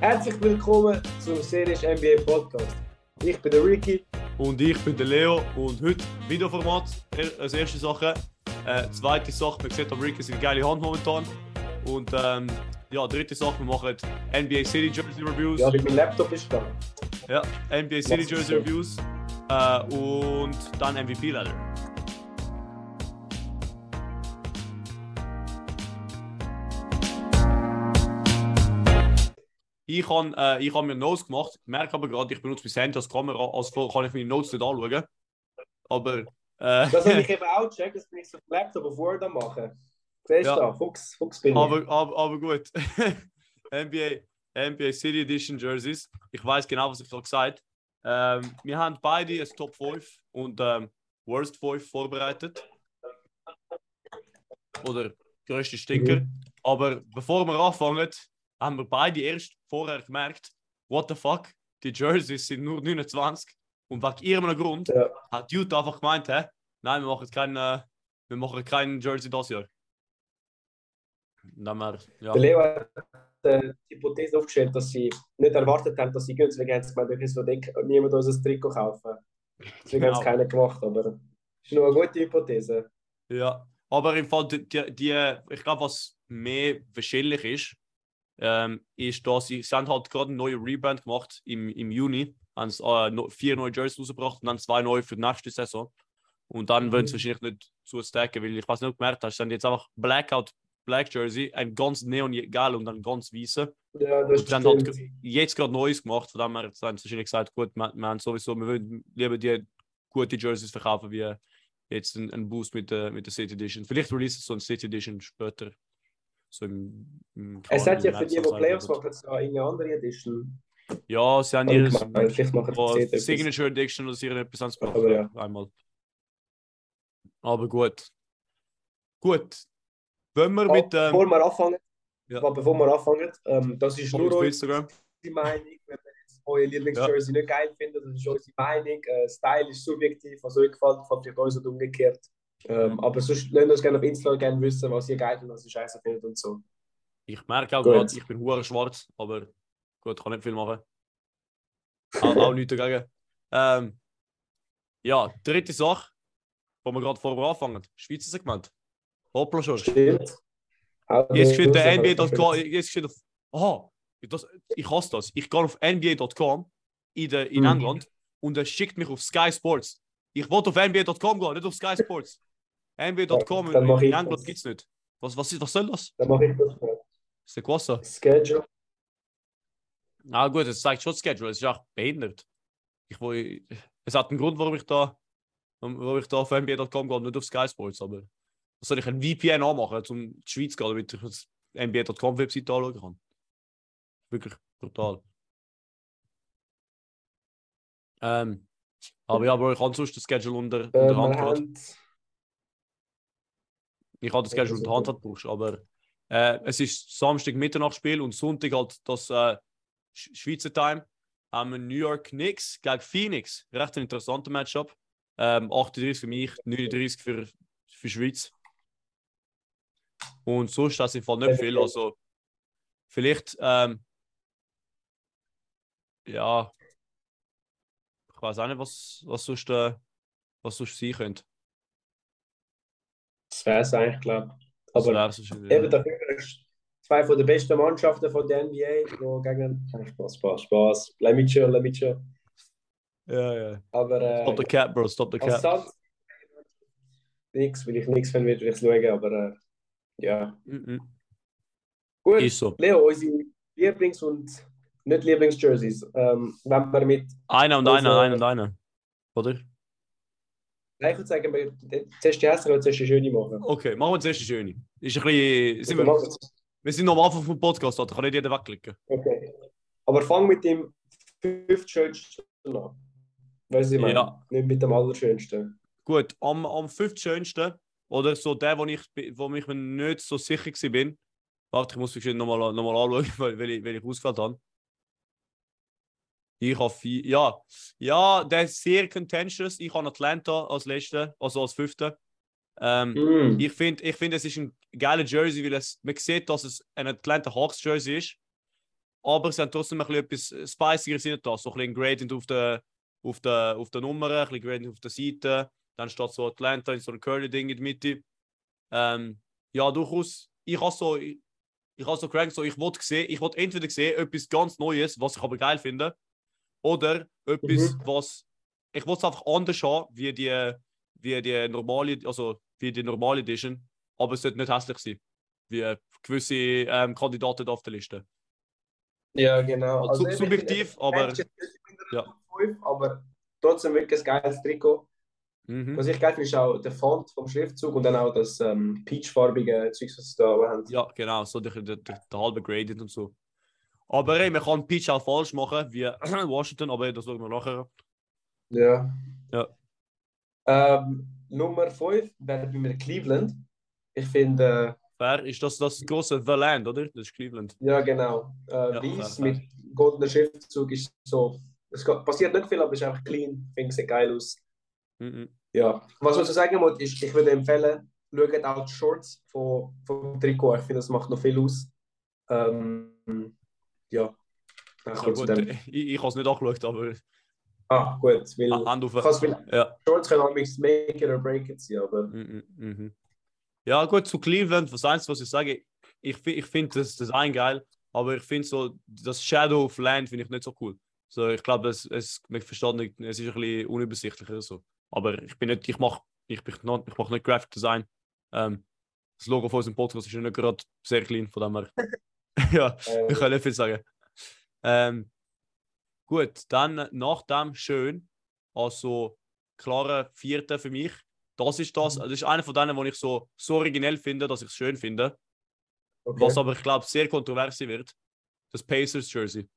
Herzlich willkommen zum Series NBA Podcast. Ich bin der Ricky. Und ich bin der Leo und heute Videoformat als erste Sache. Äh, zweite Sache, man sieht am Ricky seine geile Hand momentan. Und ähm, ja, dritte Sache, wir machen NBA City Jersey Reviews. Ja, mein Laptop ist da. Ja, NBA City Jersey Reviews äh, und dann MVP leider. Ich habe äh, hab mir Notes gemacht, merke aber gerade, ich benutze mein Handy als Kamera, also kann ich meine Notes nicht anschauen. Aber. Äh, das habe ich eben auch gecheckt, dass ich so auf Laptop auf Word machen. Siehst du ja. da? Fuchs, Fuchs bin ich. Aber, aber, aber gut. NBA, NBA City Edition Jerseys. Ich weiß genau, was ich gerade gesagt habe. Ähm, wir haben beide ein Top 5 und ähm, Worst 5 vorbereitet. Oder größte Stinker. Mhm. Aber bevor wir anfangen, haben wir beide erst vorher gemerkt, what the fuck, die Jerseys sind nur 29 und wegen irgendeinem Grund ja. hat Utah einfach gemeint, hä? nein, wir machen keinen, äh, wir machen keinen Jersey das Jahr. Dann wir, ja. Der Leo hat äh, die Hypothese aufgestellt, dass sie nicht erwartet haben, dass sie gehen. Deswegen haben sie gemeint, so dick, niemand uns ein Trikot kaufen. Deswegen genau. haben es keiner gemacht, aber das ist nur eine gute Hypothese. Ja, aber im Fall, die, die, ich glaube, was mehr wahrscheinlich ist, ähm, ist, dass sie, sie haben halt gerade eine neue Rebrand gemacht im, im Juni, haben äh, vier neue Jerseys rausgebracht und dann zwei neue für die nächste Saison. Und dann mhm. wollen sie wahrscheinlich nicht zu stacken, weil ich weiß nicht, gemerkt hast, sie haben jetzt einfach Blackout Black Jersey, ein ganz neon-gelb und dann ganz weiße. Ja, das und dann hat jetzt gerade Neues gemacht, von dem her haben sie wahrscheinlich gesagt, gut, wir, wir haben sowieso, wir würden lieber die gute Jerseys verkaufen, wie jetzt ein, ein Boost mit der, mit der City Edition. Vielleicht release so ein City Edition später. So im, im es hat ja für die, die Playoffs machen, es eine andere Edition. Ja, sie haben ihre Signature Edition oder sie etwas anderes gemacht. Aber ja. Einmal. Aber gut. Gut. Wenn wir mit. Ähm, bevor wir anfangen, ja. bevor wir anfangen, ähm, das ist nur unsere Meinung. Wenn ihr jetzt euer Lieblingsjersey ja. nicht geil findet, das ist unsere Meinung. Äh, Style ist subjektiv, was euch gefällt, gefällt euch und umgekehrt. Ähm, aber sonst lasst uns gerne auf Instagram gerne wissen, was ihr geil und was ihr scheiße findet und so. Ich merke auch gerade, ich bin hure schwarz, aber gut, kann nicht viel machen. auch, auch nichts dagegen. Ähm, ja, dritte Sache, wo wir gerade vorher anfangen: Schweizer Segment. Hoppla schon. Stimmt. Jetzt steht der NBA.com. Jetzt steht auf. Aha, das, ich hasse das. Ich gehe auf NBA.com in, in mhm. England und er schickt mich auf Sky Sports. Ich wollte auf NBA.com gehen, nicht auf Sky Sports. NBA.com ja, in, in England gibt es nicht. Was, was, was soll das? Dann mache ich das. Ist der Quassa? Schedule. Ah gut, es zeigt schon Schedule, es ist auch behindert. Ich, wo, es hat einen Grund, warum ich da, warum ich da auf NBA.com gehe, nicht auf Sky Sports, aber was soll ich ein VPN anmachen, um die Schweiz zu gehen, damit ich das NBA.com Website anschauen kann? Wirklich brutal. Ähm, aber ja, aber ich habe sonst das Schedule unter, unter äh, Hand gerade. Ich habe das Schedule unter Hand gebraucht, aber äh, es ist Samstag Mitternachtsspiel und Sonntag halt das äh, Schweizer Time. Haben wir New York Knicks gegen Phoenix. Recht ein interessanter Matchup. Ähm, 38 für mich, 39 für, für Schweiz. Und sonst ist das im Fall nicht viel. Also vielleicht, ähm, ja, ich weiß auch nicht, was, was sonst, äh, was sonst sein könnte. Das wäre es eigentlich, glaube ich. Aber eben dafür ist zwei von den besten Mannschaften von der NBA, die gegen. Spaß, Spaß, Spaß. Let me chill, let me chill. Ja, ja. Aber. Äh, stop the cat, Bro, stop the cat. Nix, will ich nichts von würde ich schauen, aber äh, ja. Mm -mm. Gut, ist so. Leo, unsere Lieblings- und nicht Lieblings-Jerseys. Ähm, wenn wir mit. Einer und einer, einer und einer. Oder? Nein, ich würde sagen, wir zuerst die hässliche und zuerst die schöne machen. Okay, machen wir zuerst die schöne. Ist ein bisschen. Sind wir, wir sind noch am Anfang vom Podcast, da kann nicht jeder wegklicken. Okay. Aber fang mit dem fünften schönsten an. Weißt du, ich meine? Ja. Nicht mit dem allerschönsten. Gut, am, am fünftschönsten, oder so der, wo ich, wo ich mir nicht so sicher war, warte, ich muss mich nochmal noch mal anschauen, weil, weil, ich, weil ich ausgefällt habe. Ich habe vier. Ja, ja, der ist sehr contentious. Ich habe Atlanta als letzte, also als fünfte. Ähm, mm. Ich finde, ich find, es ist ein geiler Jersey, weil es, man sieht, dass es ein Atlanta Hawks Jersey ist. aber sie haben trotzdem ein bisschen etwas Spicigeres in da. So ein bisschen Gradient auf der, auf der, auf der Nummer, ein bisschen Gradient auf der Seite. Dann steht so Atlanta in so einem Curly-Ding in der Mitte. Ähm, ja, durchaus. Ich habe so, ich, ich habe so gerankt, so, ich wollte sehen, ich wollte entweder sehen, etwas ganz Neues, was ich aber geil finde, oder etwas, mhm. was ich wollte es einfach anders haben, wie die, wie die normale, also wie die normale Edition, aber es sollte nicht hässlich sein, wie gewisse ähm, Kandidaten auf der Liste. Ja, genau. Also, also subjektiv, aber. Ja. aber trotzdem wirklich ein geiles Trikot. Mhm. Was ich geil finde, ist auch der Font vom Schriftzug und dann auch das ähm, peachfarbige Zeug, was sie da haben. Ja, genau, so der, der, der, der halbe Gradient und so. Aber ey, man kann Peach auch falsch machen, wie Washington, aber das schauen wir nachher. Ja. Ja. Ähm, Nummer 5 wäre bei mir Cleveland. Ich finde. Äh, Wer ist das das große The Land, oder? Das ist Cleveland. Ja, genau. Äh, ja, Weiß mit goldener Schriftzug ist so. Es passiert nicht viel, aber es ist einfach clean. Finde es geil aus. Mhm. Ja. Was man so sagen muss, ist, ich würde empfehlen, schaut auch die Shorts von, vom Trikot. Ich finde, das macht noch viel aus. Ähm, ja. ja gut, ich, ich habe es nicht angeschaut, aber. Ah, gut. Weil, Hand auf. Ja. Shorts können auch make it or break it sein, aber. Mhm, mhm. Ja, gut, zu Cleveland, was eins, was ich sage, ich, ich finde das Design geil, aber ich finde so, das Shadow of Land finde ich nicht so cool. So, ich glaube, es, es, man versteht nicht, es ist ein bisschen unübersichtlicher so. Aber ich bin nicht, ich mache ich, ich mach nicht Graphic Design. Ähm, das Logo von unserem Podcast ist nicht gerade sehr klein, von dem her. ja, ich kann nicht viel sagen. Ähm, gut, dann nach dem schön, also klare Vierte für mich. Das ist das, mhm. das ist einer von denen, wo ich so, so originell finde, dass ich es schön finde. Okay. Was aber, ich glaube, sehr kontrovers wird. Das Pacers Jersey.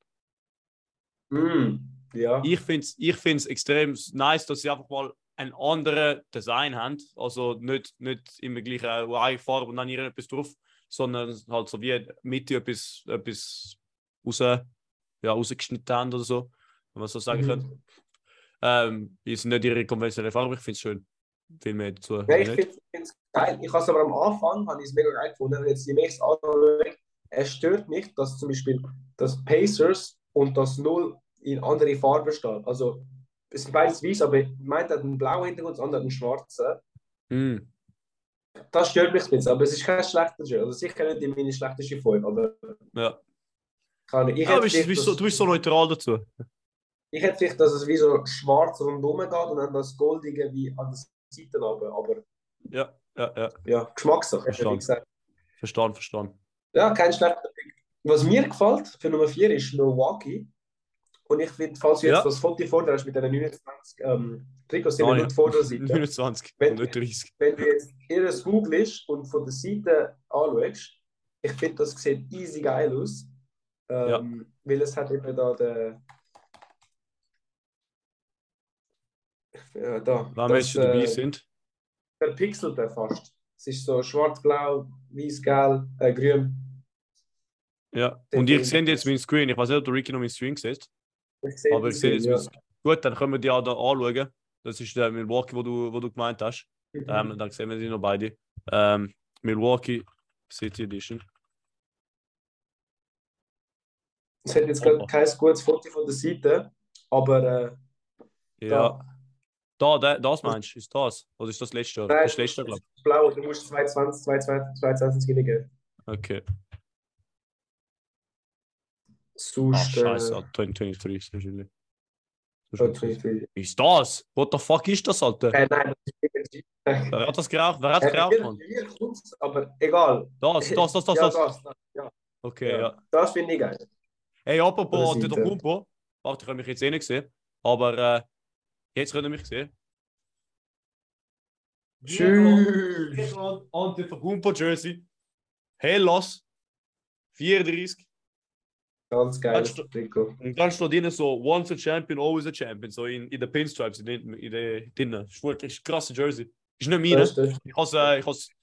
Mm, ja. Ich finde es ich find's extrem nice, dass sie einfach mal ein anderes Design haben. Also nicht, nicht immer gleich eine Farbe und dann hier etwas drauf, sondern halt so wie Mitte etwas, etwas raus, ja, rausgeschnitten haben oder so, wenn man so sagen mhm. kann. Ähm, ist nicht ihre konventionelle Farbe, ich finde es schön. Viel mehr dazu. Ja, ich finde es geil. Ich habe es aber am Anfang habe mega geil gefunden. Und jetzt je mehr ich es anschaue, es stört mich, dass zum Beispiel das Pacers und das Null in andere Farben steht. Also es sind beides weiß, aber ich meint hat einen blauen Hintergrund, das andere einen schwarzen. Mm. Das stört mich ein bisschen, aber es ist kein schlechter Shirt. Also sicher nicht in meine schlechteste Folge, aber. Ja. Kann ich. ich ja, bist, bist so, du bist so neutral dazu. Ich hätte vielleicht, dass es wie so schwarz rundherum geht und dann das Goldige wie an der Seite runter, aber. Ja, ja, ja. Ja, Geschmackssache. Verstanden. Verstanden, verstanden. Ja, kein schlechter Pick. Was mir gefällt für Nummer 4 ist Milwaukee. Und ich finde, falls du jetzt ja. das Foto vor dir hast mit den 29 ähm, Trikots, sind wir nicht vor der Seite. 29, wenn, nicht 30. Wenn du jetzt ihr googelst und von der Seite anschaust, ich finde, das sieht easy geil aus. Ähm, ja. Weil es hat eben da den. Ja, da. Wann Menschen dabei äh, sind? Verpixelte fast. Es ist so schwarz-blau, weiß-gelb, äh, grün. Ja, und ihr seht jetzt meinen Screen. Ich weiß nicht, ob du Ricky noch meinen Screen siehst. Aber ich sehe ja. gut, dann können wir die auch da anschauen. Das ist der Milwaukee, wo du, wo du gemeint hast. Mhm. Ähm, dann sehen wir die noch beide. Ähm, Milwaukee City Edition. Es hat jetzt gerade kein gutes Foto von der Seite, aber. Äh, ja. Da, da, das meinst du? Ist das? Oder ist das letzte? Nein, das letzte, glaube ich. Blau, du musst 220, 220, 220 geben. Okay. Sonst, Ach, scheiße, äh, 2023 ist wahrscheinlich. Ist das? What the fuck ist das, Alter? Äh, nein, das ist Wer hat das geraucht? Wer hat das geraucht, Mann? Aber egal. Das, das, das, das. Ja, das, das ja. Okay, ja. ja. Das finde ich geil. Hey, apropos Antetokounmpo. Warte, ich habe mich jetzt eh nicht gesehen. Aber äh, jetzt könnt ihr mich sehen. Tschüss. Antetokounmpo Jersey. Hellas. 34. Ganz geil. Trikot. Und dann steht drinnen so, once a champion, always a champion. So in, in den Pinstripes, in, in, in den drinnen. Ist wirklich ein krasser Jersey. Ist nicht meine. Ich habe es äh,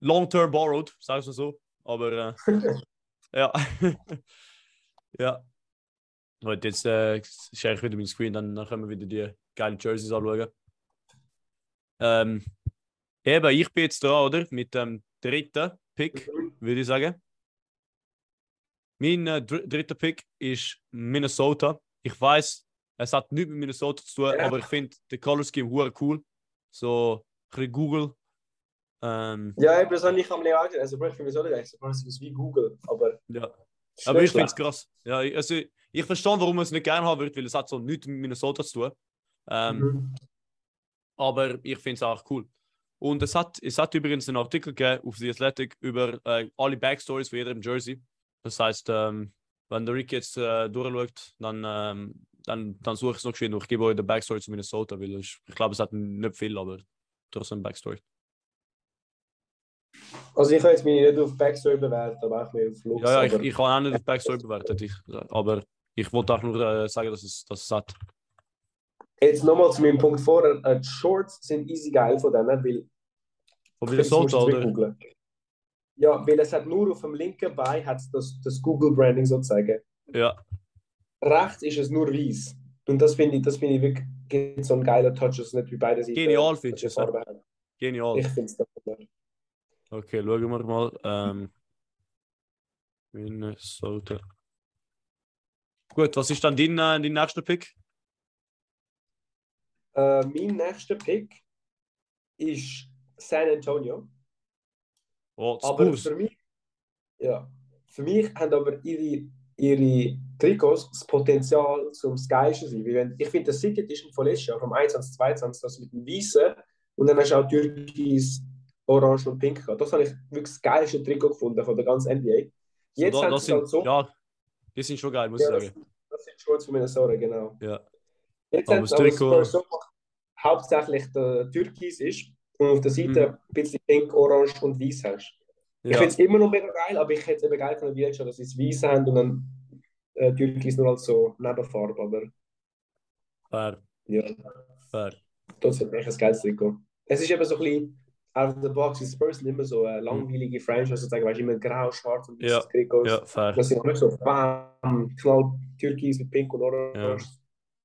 long-term borrowed, sag ich mal so. Aber äh, ja. ja. Und jetzt äh, share ich wieder mein Screen, dann, dann können wir wieder die geilen Jerseys anschauen. Ähm, eben, ich bin jetzt da, oder? Mit dem dritten Pick, mhm. würde ich sagen. Mein äh, dr dritter Pick ist Minnesota. Ich weiß, es hat nichts mit Minnesota zu tun, ja. aber ich finde den Color Scheme hure cool. So ein Google. Ähm, ja, eben, das habe ich am Leo auch Also, ich finde so nicht, es ist wie Google, aber. Ja. Aber ich finde es krass. Ja, also, ich verstehe, warum man es nicht gerne haben wird, weil es hat so nichts mit Minnesota zu tun. Ähm, mhm. Aber ich finde es auch cool. Und es hat, es hat übrigens einen Artikel gegeben auf The Athletic über äh, alle Backstories von jedem Jersey. Das heißt, ähm, wenn der Rick jetzt äh, durchschaut, dann, ähm, dann, dann suche ich es noch und ich gebe euch den Backstory zu Minnesota, weil ich, ich glaube, es hat nicht viel, aber trotzdem Backstory. Also ich habe jetzt mich nicht auf Backstory bewertet, aber auch mehr auf Lux. Ja, ja, ich, ich habe auch nicht auf Backstory bewertet, ich, aber ich wollte auch nur äh, sagen, dass es, dass es hat. Jetzt nochmal zu meinem Punkt vorher. Äh, die Shorts sind easy geil von denen, weil. Von Minnesota, oder? Ja, weil es hat nur auf dem linken Bein hat das, das Google Branding sozusagen. Ja. Rechts ist es nur weiß. Und das finde ich, das finde ich wirklich so ein geiler Touch, dass nicht wie beide Seiten. Genial findest du es. Genial. Ich finde es Okay, schauen wir mal. Ähm, Minnesota. Gut, was ist dann dein, äh, dein nächster Pick? Äh, mein nächster Pick ist San Antonio. Oh, aber für mich, ja, für mich haben aber ihre, ihre Trikots das Potenzial zum Skyischen sein. Wenn, ich finde, das City Edition von letztes Jahr, vom 21. 22, das mit dem Weißen und dann hast du auch Türkis, Orange und Pink gehabt. Das habe ich wirklich das geilste Trikot gefunden von der ganzen NBA. Jetzt so, da, das sind, halt so. Ja, die sind schon geil, muss ja, ich sagen. Das, das sind Shorts von Minnesota, genau. Ja. Jetzt aber das Trikot. So hauptsächlich der Türkis ist und auf der Seite mhm. ein bisschen pink, orange und weiß hast. Ja. Ich finde es immer noch mega geil, aber ich hätte es eben geil gefunden, wie schon, dass sie es weiß haben und dann äh, Türkis nur als so Nebenfarbe, aber... Fair. Ja. Fair. Trotzdem echt ein geiles Trikot. Es ist eben so ein bisschen out of the box, die Spurs immer so eine langweilige Franchise, sozusagen, weißt du, immer grau, schwarz und ja. Trikots. Ja, fair. Das sind auch nicht so bam, knall Türkis mit pink und orange. Ja.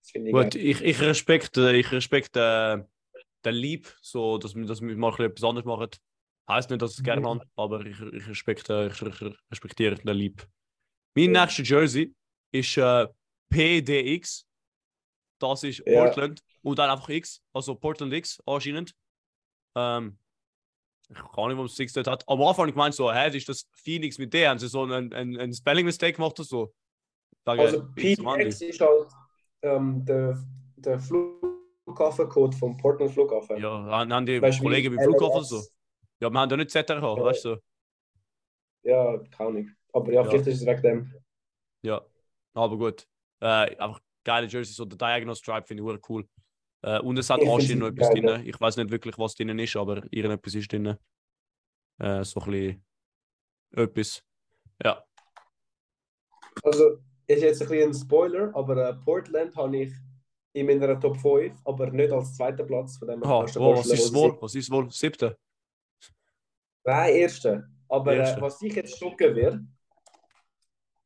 Ich Gut, ich, ich respekte, ich respekte äh, den Lieb, so, dass dass wir mal etwas anderes machen. Heißt nicht, dass ich es gerne habe, aber ich, ich, respekte, ich, ich respektiere den Lieb. Mein ja. nächster Jersey ist äh, PDX. Das ist ja. Portland und dann einfach X, also Portland X anscheinend. Ähm, ich kann nicht, warum es Six dort hat. Am Anfang ich gemeint, so, hä, ist das Phoenix mit der? Haben sie so einen, einen, einen Spelling-Mistake gemacht oder so? Sage, also PDX ist halt ähm, der, der Flughafencode vom Portland Flughafen. Ja, haben die weißt, Kollegen beim Flughafen so? Ja, wir haben da nicht ZRH, ja. weißt du? Ja, kann ich. Aber ja, vielleicht ist es wegen dem. Ja, aber gut. Äh, einfach geile Jerseys, so der Diagonal Stripe finde ich cool. Äh, und es hat anscheinend noch etwas drin. Ich weiß nicht wirklich, was drin ist, aber irgendetwas ist drin. Äh, so ein bisschen etwas. Ja. Also, ist jetzt ein bisschen ein Spoiler, aber äh, Portland habe ich in meiner Top 5, aber nicht als zweiter Platz. Von dem ah, oh, was ist wohl? Was ist wohl? Siebter? Nein, erster. Aber Erste. Äh, was ich jetzt schocken wird,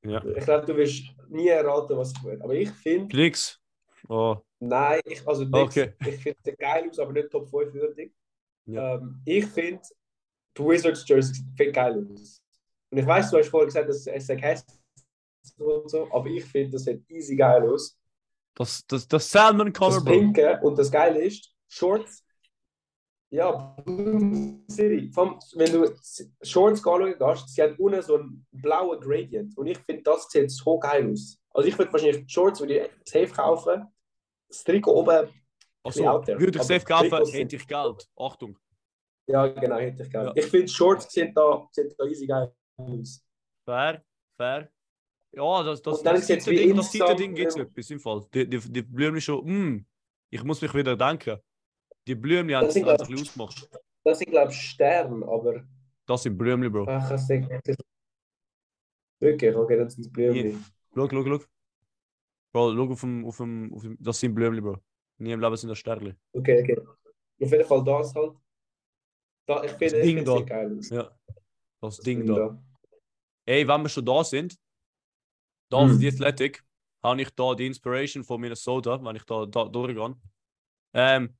ja. ich glaube, du wirst nie erraten, was ich will. Aber ich finde. Nix. Oh. Nein, ich, also nix. Okay. ich finde es geil aus, aber nicht Top 5 würdig. Ja. Ähm, ich finde, die Wizards Jersey sieht geil aus. Und ich weiß, du hast vorher gesagt, dass es hässlich und so, aber ich finde, das sieht easy geil aus. Das, das, das Salmon Color, Das Pinke und das Geile ist, Shorts. Ja, City. Vom, wenn du Shorts anschauen gehst, sie hat unten so einen blauen Gradient. Und ich finde, das sieht so geil aus. Also ich würde wahrscheinlich Shorts würde ich safe kaufen. Das Trikot oben. Achso, würde ich safe kaufen, hätte ich Geld. Achtung. Ja, genau, hätte ich Geld. Ja. Ich finde, Shorts sehen da, sehen da easy geil aus. Fair, fair. Ja, das, das, das, das Ding, das Ding gibt es etwas im Fall. Die, die, die Blümchen schon, mm, ich muss mich wieder denken. Die Blümchen haben sich ausgemacht. Das sind, glaube ich, Sterne, aber. Das sind Blümchen, Bro. Ach, das sind. Wirklich, okay, das sind Blümchen. Schau, schau, schau. Bro, schau auf dem, auf dem, auf dem. Das sind Blümchen, Bro. Nie im Leben sind das Sterne. Okay, okay. Auf jeden Fall das halt. Da, ich finde, das Ding da. geil. Ja. Das, das Ding, Ding da. da. Ey, wenn wir schon da sind, da hm. auf die Athletic habe ich da die Inspiration von Minnesota, wenn ich da, da durchgehe. Ähm,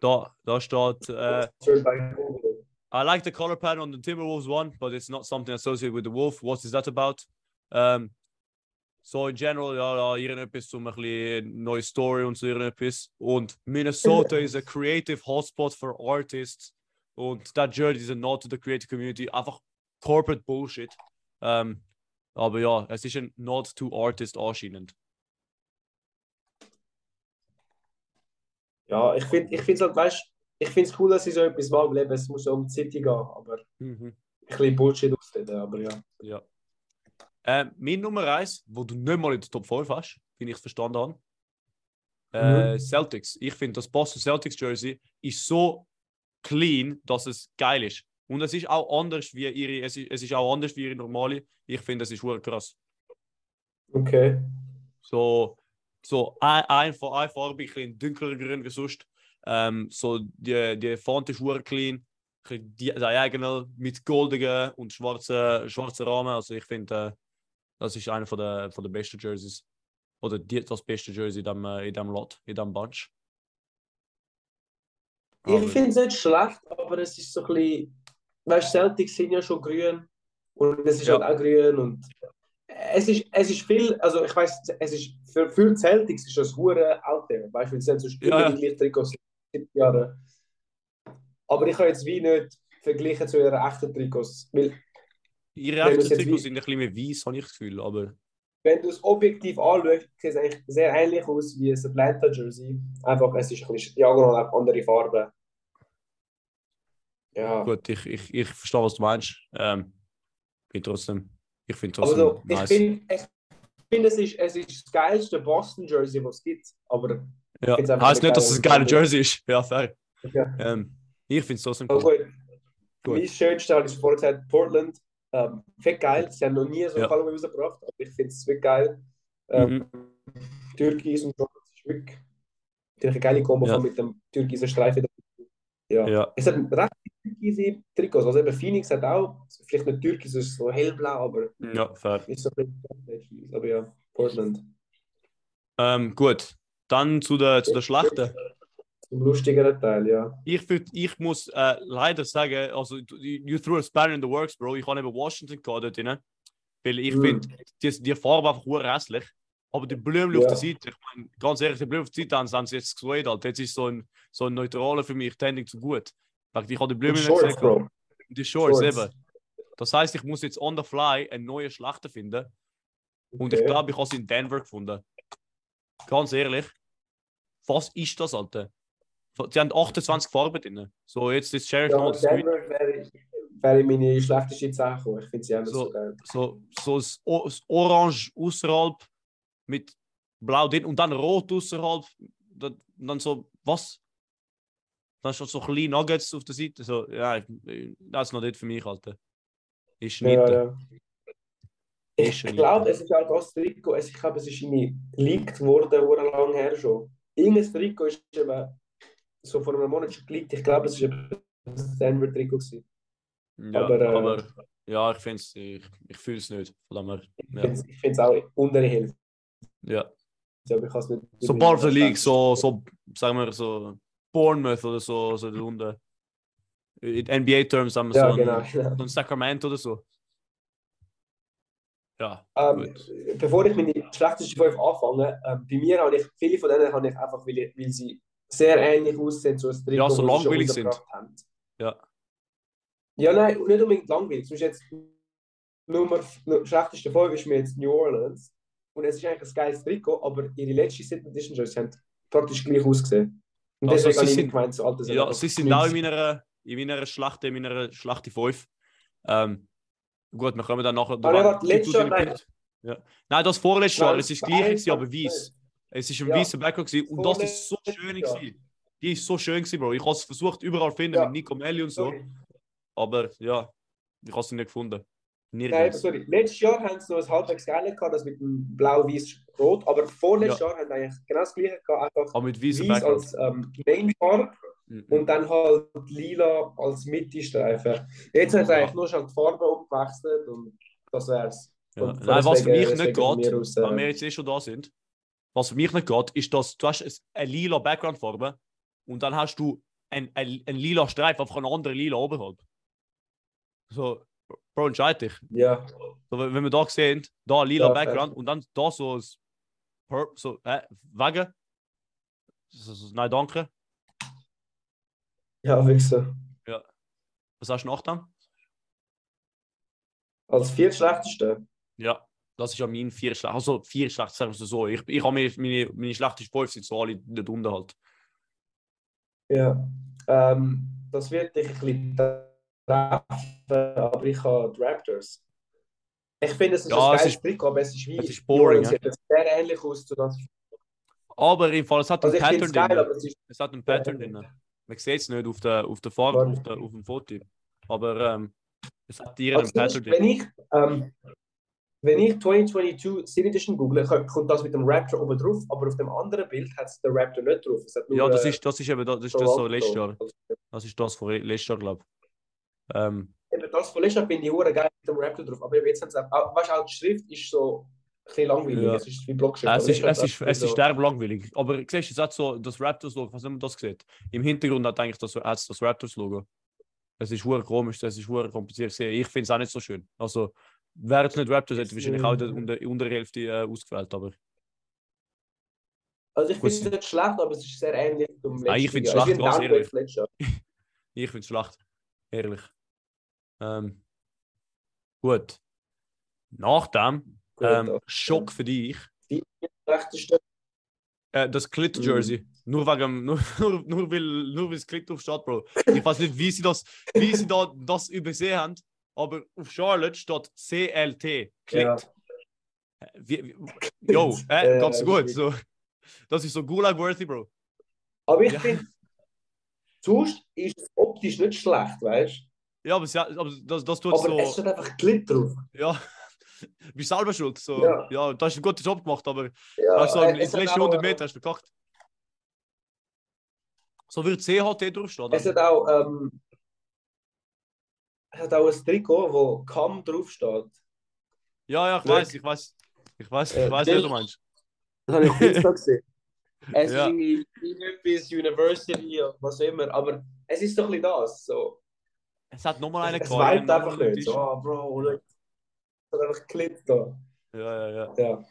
da, da steht. Äh, I like the color pattern on the Timberwolves one, but it's not something associated with the Wolf. What is that about? Um, so in general, ja, ja irgendetwas um ein bisschen neue Story und so irgendetwas. Und Minnesota is a creative hotspot for artists. Und that jersey is a nod to the creative community. Einfach corporate Bullshit. Um, aber ja, es ist ein Nod to Artist anscheinend. Ja, ich finde ich es halt, weißt ich finde es cool, dass sie so etwas machen, weil es muss ja um die City gehen, aber mhm. ein bisschen Bullshit ausreden, aber ja. Ja. Äh, mein Nummer 1, wo du nicht mal in der Top 5 hast, wie ich verstanden habe, äh, mhm. Celtics. Ich finde, das Boston Celtics Jersey ist so clean, dass es geil ist. Und es ist auch anders wie ihre, es ist, es ist auch anders wie ihre normale. Ich finde, es ist wirklich krass. Okay. So, so ein, ein, ein Farbe, ein bisschen dunkler grün sonst. Ähm, so die, die Font ist wirklich clean. Die, Diagonal mit goldigen und schwarzen, schwarzen Rahmen. Also ich finde, äh, das ist einer von der, von der besten Jerseys. Oder die, das beste Jersey in dem, äh, in dem Lot, in dem Bunch. Ich finde es nicht schlecht, aber es ist so ein bisschen. Weißt Celtics sind ja schon grün und es ist ja. halt auch grün und es ist, es ist viel, also ich weiß, es ist für, für Celtics ist das hure out there, weißt du, sind so ja. die gleichen Trikots seit Jahren. Aber ich kann jetzt wie nicht vergleichen zu ihren echten Trikots, weil Ihre echten Trikots sind ein bisschen mehr weiß, habe ich das Gefühl, aber wenn du es objektiv anschaust, sieht es eigentlich sehr ähnlich aus wie ein Atlanta Jersey. Einfach, es ist ein bisschen diagonal andere Farben. Ja. Gut, ich, ich, ich verstehe, was du meinst. Ähm, bin trotzdem, ich finde trotzdem also, nice. Ich finde, ich find, es, ist, es ist das geilste Boston Jersey, was es gibt. Aber ja. heißt nicht, dass es ein geiler Jersey ist. Ja, fair. Ja. Ähm, ich finde es trotzdem cool. Okay. Gut. Mein schönste habe ich vorher gesagt, Portland. Ähm, fett geil. Sie haben noch nie so ja. Colorway rausgebracht, aber ich finde es wirklich geil. Ähm, mhm. Türkis und so, das ist wirklich eine geile Kombo ja. mit dem türkisen Streifen. Ja. ja. Es hat recht türkise Trikots. Also eben Phoenix hat auch, vielleicht nicht türkis, es ist so hellblau, aber ja, fair. ist so ein bisschen, aber ja, Portland. Ähm, gut, dann zu der, zu der Schlacht. Zum lustigeren Teil, ja. Ich, würd, ich muss äh, leider sagen, also you threw a spanner in the works, Bro. Ich habe eben Washington gehabt dort drin, weil ich mm. finde die, die Farbe einfach hässlich. Aber die Blumen ja. auf der Seite, ich meine, ganz ehrlich, die Blumen auf der Seite haben, haben sie jetzt gesweet, halt. Jetzt ist so ein, so ein neutraler für mich, tending zu gut. Ich habe die Blumen nicht gesehen. Bro. Die Shorts, Shorts, eben. Das heißt, ich muss jetzt on the fly eine neue Schlacht finden. Und okay. ich glaube, ich habe sie in Denver gefunden. Ganz ehrlich. Was ist das, Alter? Sie haben 28 Farben drin. So, jetzt ist Sheriff ja, noch das Denver wäre, meine schlechteste gekommen. Ich finde sie einfach so, so geil. So, so das, das Orange außerhalb mit Blau drin und dann Rot außerhalb. Und dann so, was? Dann schon so kleine Nuggets auf der Seite. So, ja, das ist noch nicht für mich, Alter. Ist nicht. Ja, ja. Ich glaube, es ist auch das Trikot. Ich glaube, es ist irgendwie geleakt worden, wo lange her schon. Irgendein Trikot ist eben so vor einem Monat schon geleakt. Ich glaube, es war ein Denver-Trikot. Ja, aber, äh, aber ja, ich finde es, ich, ich fühle es nicht. Von dem her, ja. Ich finde es auch unter Hälfte. Ja. So, ich nicht so Bar der League, so, so, sagen wir so, Bournemouth oder so, so die Runde. In NBA-Terms haben wir ja, so, genau, ein, genau. so ein Sacramento oder so. Ja. Ähm, bevor ich meine schlechteste 5 anfange, äh, bei mir habe ich, viele von denen habe ich einfach, weil, weil sie sehr ähnlich aussehen, so ein Trikot, ja, so langweilig sind. Haben. Ja. Ja, nein, nicht unbedingt langweilig. Zum jetzt Nummer, schlechteste Folge ist mir jetzt New Orleans. Und es ist eigentlich ein geiles Trikot, aber ihre letzte Set Edition Jerseys haben praktisch gleich ausgesehen. Und also, deswegen habe ich gemeint, so alte Ja, sie sind auch in meiner, in meiner Schlacht, in meiner Schlacht 5. Ähm, gut, wir kommen dann nachher. Aber warte, letztes Jahr, nein. Ja. Nein, das vorletzte Jahr, es ist gleich, aber weiß. Es war ein ja. weißer Background und das ist so schön. Ja. Die ist so schön, Bro. Ich habe es versucht, überall zu finden ja. mit Nico Melli und so. Sorry. Aber ja, ich habe sie nicht gefunden. Nein, sorry. Letztes Jahr haben sie noch ein halbwegs geile gehabt, das mit dem blau-weiß-rot. Aber vorletztes ja. Jahr haben sie eigentlich genau das gleiche gehabt. Einfach aber mit weiß als ähm, Mainfarbe mhm. und dann halt lila als Mitte-Streifen. Jetzt haben sie eigentlich nur schon die Farbe umgewechselt und das wär's. Ja. Nein, was für mich nicht geht, wenn wir jetzt eh schon da sind, was für mich nicht geht, ist, dass du hast eine lila Background-Farbe und dann hast du ein, ein, lila Streif auf einer anderen lila oberhalb. So, Bro, entscheid dich. Ja. So, wenn wir da sehen, da lila Ja, Background und dann da so Pur so, äh, Wagen. So, so, nein, danke. Ja, Wichser. Was hast du noch dann? Als viertschlechteste. Ja, das ist ja mein vier schlecht. Also vier schlecht, sagen wir so. Ich, ich habe mir meine, meine schlechtesten fünf sind so alle dort unten halt. Ja. Ähm, das wird dich ein bisschen aber ich habe die Raptors. Ich finde, es ist Ja, ein es geiles ist- Trikot, aber es ist wie es ist boring, Es sieht sehr ähnlich aus zu das. Aber im Fall, es hat Also einen Pattern geil, drin. es Es hat einen Pattern drin. Man sieht es nicht auf der, auf der Farbe, auf, der, auf dem Foto. Aber ähm, es hat einen Also Pattern drin. wenn ich, ähm, wenn ich 2022 City Edition google, kommt das mit dem Raptor oben drauf, aber auf dem anderen Bild hat es den Raptor nicht drauf. Ja, das äh, ist, das ist eben das, das, ist so das so letztes Jahr. Das ist das von letztes Jahr, glaube ich. Ähm, das letztes Jahr finde ich hure geil mit dem Raptor drauf, aber jetzt haben sie auch, weißt auch die Schrift ist so ein bisschen langweilig, Ja. es ist wie Blockschrift. es aber ist, es ist, Jahr es ist so- derb langweilig. Aber siehst du, es hat so das Raptors-Logo, was immer das sieht. Im Hintergrund hat eigentlich das, das Raptors-Logo. Es ist hure komisch, es ist hure kompliziert. Ich finde es auch nicht so schön. Also, wäre es nicht Raptors, hätte ich wahrscheinlich auch die unter, unter Hälfte äh, ausgewählt. Aber Also ich finde es nicht schlecht, aber es ist sehr ähnlich zum letzten Nein, ich Jahr. Es schlecht, ganz ehrlich. ich finde es schlecht. Ehrlich. Ähm, gut. Nach dem, Gut, ähm. Schock für dich. Die. Äh, das Clit Mhm. Jersey. Nur wegen nur, nur, nur weil nur weil es Clit drauf steht, Bro. Ich weiß nicht, wie sie das, wie sie da das übersehen haben, aber auf Charlotte steht CLT. Clit. Ja. Wie, wie, yo, äh, ganz gut. So, das ist so Gulag-worthy, Bro. Aber ich Ja. finde, sonst ist es optisch nicht schlecht, weißt Ja, aber, sie, aber das, das du? tut Aber es so. steht einfach Glit drauf. Ja. Bist selber schuld. So. Ja. Ja. du hast einen guten Job gemacht, aber Ja, also, äh, in es den hat letzten auch, 100 äh, Meter hast du verkackt. So wird CHT draufstehen. Es hat auch, ähm, es hat auch ein Trikot, wo Cam draufsteht. Ja, ja, ich weiß, ich weiß. Ich weiß, ich Ja, weiß, Bill- was du meinst. Das habe ich auf Insta gesehen. Es Ja. ist irgendwie irgendetwas University oder was auch immer, aber es ist doch ein bisschen das. So. Es hat nochmal einen Es einen einfach anderen nicht. So, oh, Bro. Es hat einfach Glit da. Ja, ja, ja. Ja.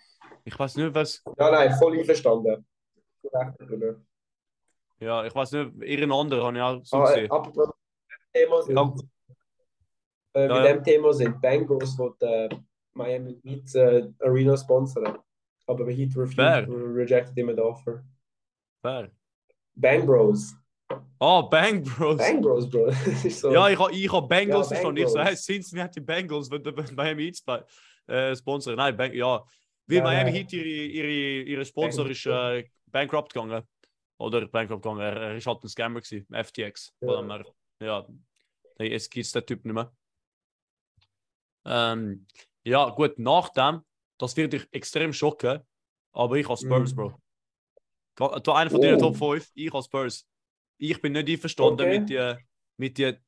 Ich weiß nicht, was. ja, nein, voll einverstanden. Ja, ich weiß nicht, ihren anderen habe ich auch so Ah, äh, gesehen. apropos Thema sind, Ja. äh, Ja, dem Thema sind Bengals, die die Miami Heat äh, Arena sponsern. Aber Heat refused, rejected him the offer. Wer? Bang Bros. Ah, Bang Bros. Bang Bros, Bro. So. Ja, ich habe ich hab Bengals Ja, verstanden. Ich so, hey, Cincinnati Bengals, wenn der Miami Heat äh, sponsern. Nein, Bang, ja. Weil Ja, Miami ja. Heat, ihre, ihre, ihre Sponsor Bengals. ist äh, bankrupt gegangen. Oder bankrupt gegangen. Er, er ist halt ein Scammer gewesen, FTX. Ja. Ja, nee, es gibt den Typ nicht mehr. Ähm, ja, gut, nach dem, das wird dich extrem schocken, aber ich habe Spurs, Mhm. Bro. Da einer von deinen Oh. Top 5, ich habe Spurs. Ich bin nicht einverstanden Okay. mit dir mit dir